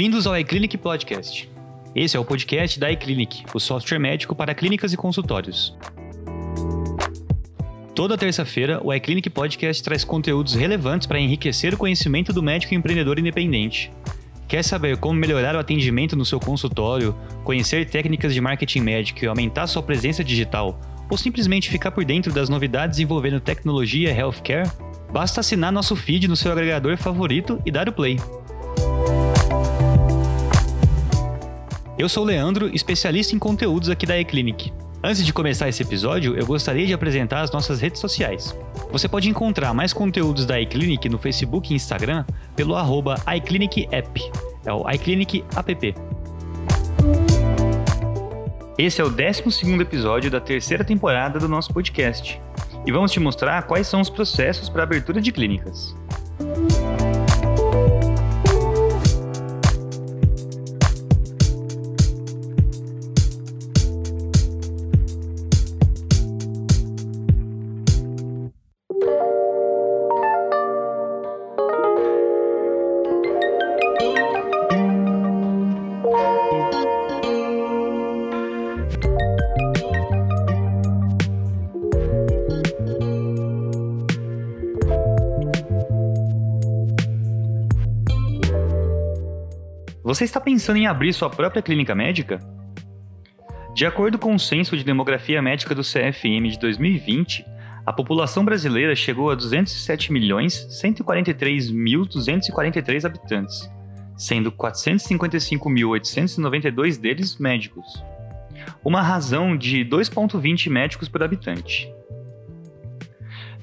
Bem-vindos ao iClinic Podcast. Esse é o podcast da iClinic, o software médico para clínicas e consultórios. Toda terça-feira, o iClinic Podcast traz conteúdos relevantes para enriquecer o conhecimento do médico empreendedor independente. Quer saber como melhorar o atendimento no seu consultório, conhecer técnicas de marketing médico e aumentar sua presença digital, ou simplesmente ficar por dentro das novidades envolvendo tecnologia e healthcare? Basta assinar nosso feed no seu agregador favorito e dar o play. Eu sou o Leandro, especialista em conteúdos aqui da eClinic. Antes de começar esse episódio, eu gostaria de apresentar as nossas redes sociais. Você pode encontrar mais conteúdos da iClinic no Facebook e Instagram pelo arroba iClinicApp. É o iClinic App. Esse é o 12 episódio da terceira temporada do nosso podcast. E vamos te mostrar quais são os processos para abertura de clínicas. Você está pensando em abrir sua própria clínica médica? De acordo com o Censo de Demografia Médica do CFM de 2020, a população brasileira chegou a 207.143.243 habitantes, sendo 455.892 deles médicos. Uma razão de 2,20 médicos por habitante.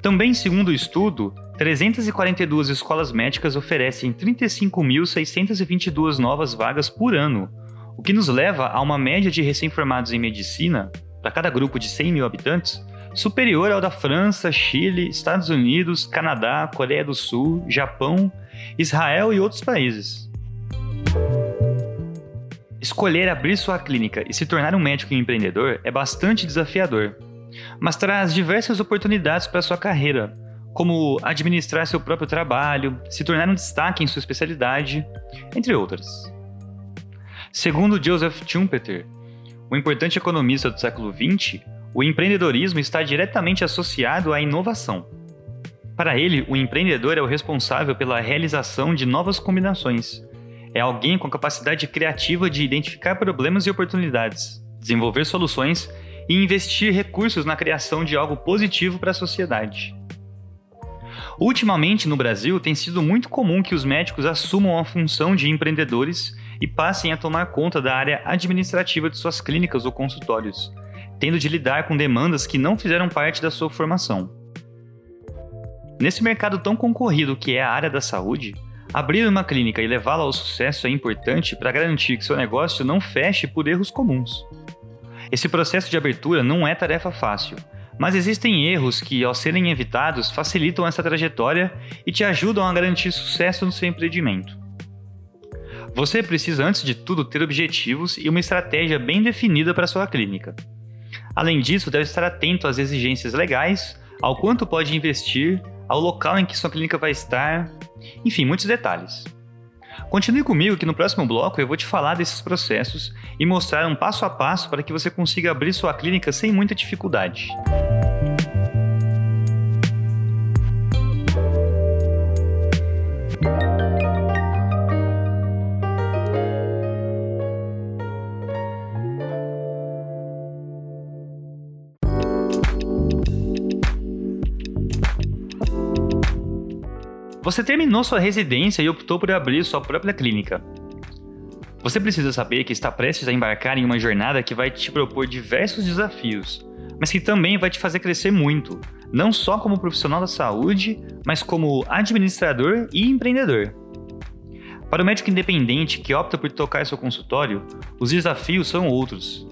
Também, segundo o estudo, 342 escolas médicas oferecem 35.622 novas vagas por ano, o que nos leva a uma média de recém-formados em medicina, para cada grupo de 100 mil habitantes, superior ao da França, Chile, Estados Unidos, Canadá, Coreia do Sul, Japão, Israel e outros países. Escolher abrir sua clínica e se tornar um médico empreendedor é bastante desafiador, mas traz diversas oportunidades para sua carreira, como administrar seu próprio trabalho, se tornar um destaque em sua especialidade, entre outras. Segundo Joseph Schumpeter, o importante economista do século XX, o empreendedorismo está diretamente associado à inovação. Para ele, o empreendedor é o responsável pela realização de novas combinações. É alguém com capacidade criativa de identificar problemas e oportunidades, desenvolver soluções e investir recursos na criação de algo positivo para a sociedade. Ultimamente, no Brasil, tem sido muito comum que os médicos assumam a função de empreendedores e passem a tomar conta da área administrativa de suas clínicas ou consultórios, tendo de lidar com demandas que não fizeram parte da sua formação. Nesse mercado tão concorrido que é a área da saúde, abrir uma clínica e levá-la ao sucesso é importante para garantir que seu negócio não feche por erros comuns. Esse processo de abertura não é tarefa fácil mas existem erros que, ao serem evitados, facilitam essa trajetória e te ajudam a garantir sucesso no seu empreendimento. Você precisa, antes de tudo, ter objetivos e uma estratégia bem definida para sua clínica. Além disso, deve estar atento às exigências legais, ao quanto pode investir, ao local em que sua clínica vai estar, enfim, muitos detalhes. Continue comigo que no próximo bloco eu vou te falar desses processos e mostrar um passo a passo para que você consiga abrir sua clínica sem muita dificuldade. Você terminou sua residência e optou por abrir sua própria clínica. Você precisa saber que está prestes a embarcar em uma jornada que vai te propor diversos desafios, mas que também vai te fazer crescer muito, não só como profissional da saúde, mas como administrador e empreendedor. Para o médico independente que opta por tocar seu consultório, os desafios são outros.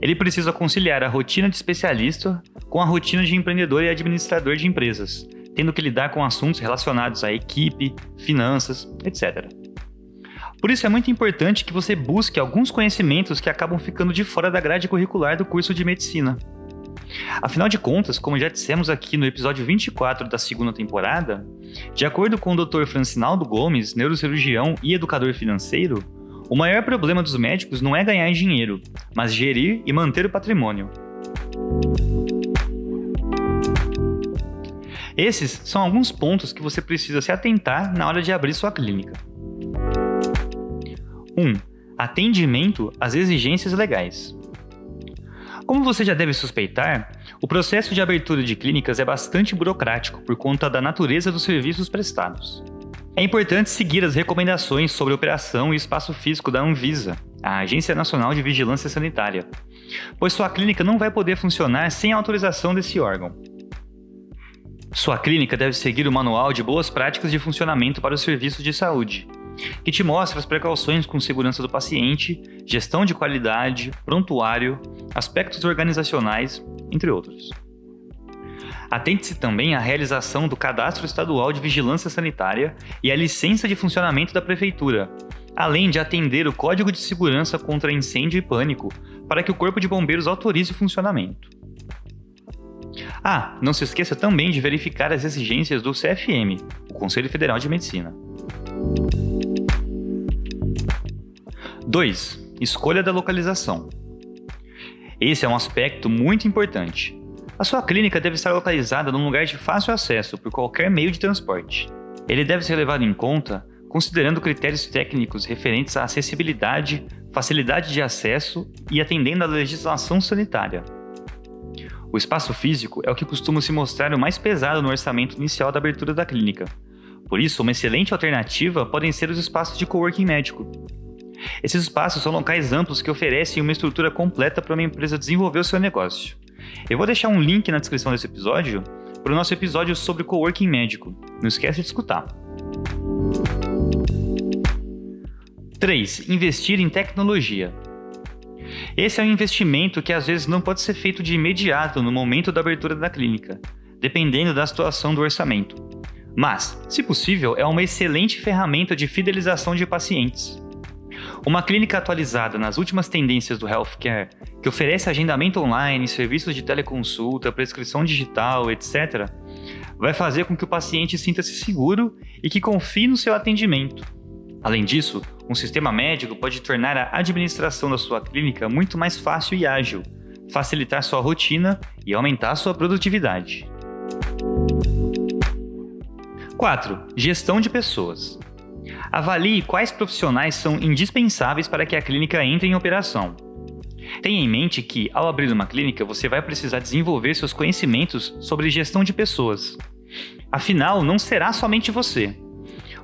Ele precisa conciliar a rotina de especialista com a rotina de empreendedor e administrador de empresas, tendo que lidar com assuntos relacionados à equipe, finanças, etc. Por isso é muito importante que você busque alguns conhecimentos que acabam ficando de fora da grade curricular do curso de medicina. Afinal de contas, como já dissemos aqui no episódio 24 da segunda temporada, de acordo com o Dr. Francinaldo Gomes, neurocirurgião e educador financeiro, O maior problema dos médicos não é ganhar dinheiro, mas gerir e manter o patrimônio. Esses são alguns pontos que você precisa se atentar na hora de abrir sua clínica. 1. Um, atendimento às exigências legais. Como você já deve suspeitar, o processo de abertura de clínicas é bastante burocrático por conta da natureza dos serviços prestados. É importante seguir as recomendações sobre operação e espaço físico da Anvisa, a Agência Nacional de Vigilância Sanitária, pois sua clínica não vai poder funcionar sem a autorização desse órgão. Sua clínica deve seguir o Manual de Boas Práticas de Funcionamento para os Serviços de Saúde, que te mostra as precauções com segurança do paciente, gestão de qualidade, prontuário, aspectos organizacionais, entre outros. Atente-se também à realização do Cadastro Estadual de Vigilância Sanitária e à licença de funcionamento da Prefeitura, além de atender o Código de Segurança contra Incêndio e Pânico para que o Corpo de Bombeiros autorize o funcionamento. Ah, não se esqueça também de verificar as exigências do CFM, o Conselho Federal de Medicina. 2. Escolha da localização. Esse é um aspecto muito importante. A sua clínica deve estar localizada num lugar de fácil acesso por qualquer meio de transporte. Ele deve ser levado em conta considerando critérios técnicos referentes à acessibilidade, facilidade de acesso e atendendo à legislação sanitária. O espaço físico é o que costuma se mostrar o mais pesado no orçamento inicial da abertura da clínica. Por isso, uma excelente alternativa podem ser os espaços de coworking médico. Esses espaços são locais amplos que oferecem uma estrutura completa para uma empresa desenvolver o seu negócio. Eu vou deixar um link na descrição desse episódio para o nosso episódio sobre coworking médico. Não esquece de escutar. 3. Investir em tecnologia. Esse é um investimento que às vezes não pode ser feito de imediato no momento da abertura da clínica, dependendo da situação do orçamento. Mas, se possível, é uma excelente ferramenta de fidelização de pacientes. Uma clínica atualizada nas últimas tendências do healthcare, que oferece agendamento online, serviços de teleconsulta, prescrição digital, etc., vai fazer com que o paciente sinta-se seguro e que confie no seu atendimento. Além disso, um sistema médico pode tornar a administração da sua clínica muito mais fácil e ágil, facilitar sua rotina e aumentar sua produtividade. 4. Gestão de pessoas. Avalie quais profissionais são indispensáveis para que a clínica entre em operação. Tenha em mente que, ao abrir uma clínica, você vai precisar desenvolver seus conhecimentos sobre gestão de pessoas. Afinal, não será somente você.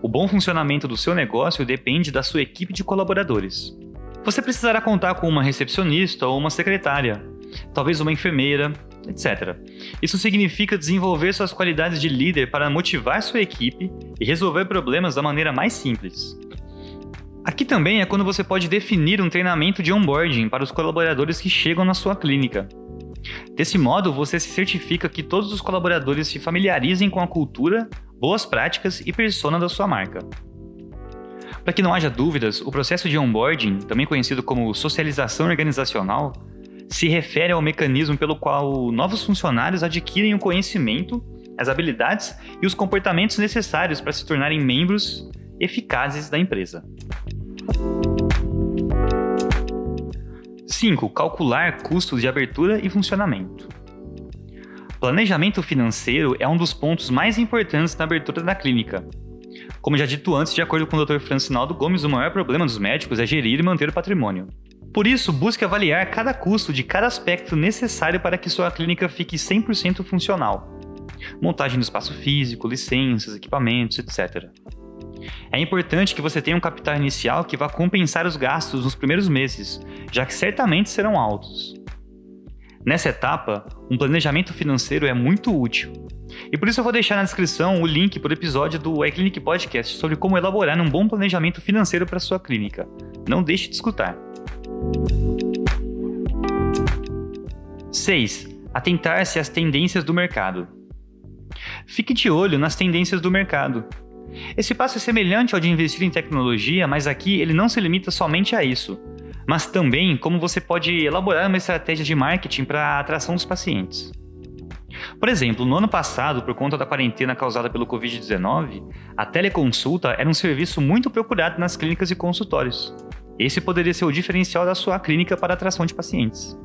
O bom funcionamento do seu negócio depende da sua equipe de colaboradores. Você precisará contar com uma recepcionista ou uma secretária, talvez uma enfermeira, etc. Isso significa desenvolver suas qualidades de líder para motivar sua equipe e resolver problemas da maneira mais simples. Aqui também é quando você pode definir um treinamento de onboarding para os colaboradores que chegam na sua clínica. Desse modo, você se certifica que todos os colaboradores se familiarizem com a cultura, boas práticas e persona da sua marca. Para que não haja dúvidas, o processo de onboarding, também conhecido como socialização organizacional, se refere ao mecanismo pelo qual novos funcionários adquirem o conhecimento, as habilidades e os comportamentos necessários para se tornarem membros eficazes da empresa. 5. Calcular custos de abertura e funcionamento. Planejamento financeiro é um dos pontos mais importantes na abertura da clínica. Como já dito antes, de acordo com o Dr. Francinaldo Gomes, o maior problema dos médicos é gerir e manter o patrimônio. Por isso, busque avaliar cada custo de cada aspecto necessário para que sua clínica fique 100% funcional. Montagem do espaço físico, licenças, equipamentos, etc. É importante que você tenha um capital inicial que vá compensar os gastos nos primeiros meses, já que certamente serão altos. Nessa etapa, um planejamento financeiro é muito útil. E por isso eu vou deixar na descrição o link para o episódio do iClinic Podcast sobre como elaborar um bom planejamento financeiro para sua clínica. Não deixe de escutar. 6. Atentar-se às tendências do mercado. Fique de olho nas tendências do mercado. Esse passo é semelhante ao de investir em tecnologia, mas aqui ele não se limita somente a isso, mas também como você pode elaborar uma estratégia de marketing para a atração dos pacientes. Por exemplo, no ano passado, por conta da quarentena causada pelo Covid-19, a teleconsulta era um serviço muito procurado nas clínicas e consultórios. Esse poderia ser o diferencial da sua clínica para atração de pacientes.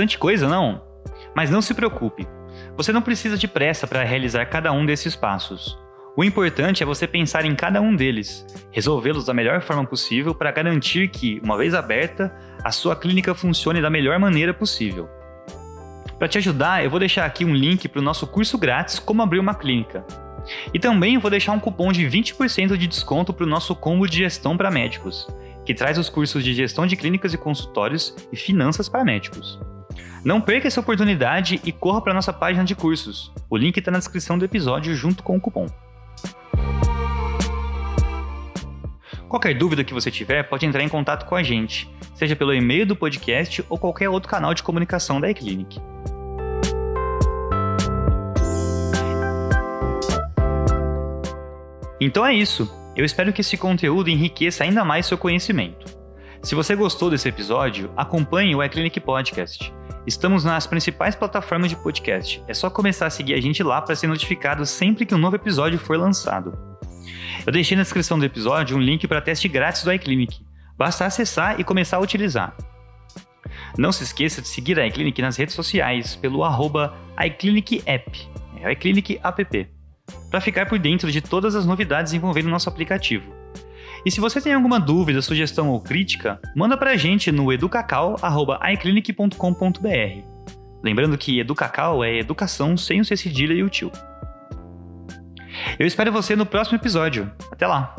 Bastante coisa, não? Mas não se preocupe. Você não precisa de pressa para realizar cada um desses passos. O importante é você pensar em cada um deles, resolvê-los da melhor forma possível para garantir que, uma vez aberta, a sua clínica funcione da melhor maneira possível. Para te ajudar, eu vou deixar aqui um link para o nosso curso grátis Como Abrir uma Clínica. E também vou deixar um cupom de 20% de desconto para o nosso combo de gestão para médicos, que traz os cursos de gestão de clínicas e consultórios e finanças para médicos. Não perca essa oportunidade e corra para nossa página de cursos. O link está na descrição do episódio junto com o cupom. Qualquer dúvida que você tiver, pode entrar em contato com a gente, seja pelo e-mail do podcast ou qualquer outro canal de comunicação da eClinic. Então é isso. Eu espero que esse conteúdo enriqueça ainda mais seu conhecimento. Se você gostou desse episódio, acompanhe o iClinic Podcast. Estamos nas principais plataformas de podcast. É só começar a seguir a gente lá para ser notificado sempre que um novo episódio for lançado. Eu deixei na descrição do episódio um link para teste grátis do iClinic. Basta acessar e começar a utilizar. Não se esqueça de seguir a iClinic nas redes sociais pelo arroba iClinicApp, é iClinic para ficar por dentro de todas as novidades envolvendo o nosso aplicativo. E se você tem alguma dúvida, sugestão ou crítica, manda pra gente no educacau.iclinic.com.br. Lembrando que educacau é educação sem o C cedilha e o tio. Eu espero você no próximo episódio. Até lá!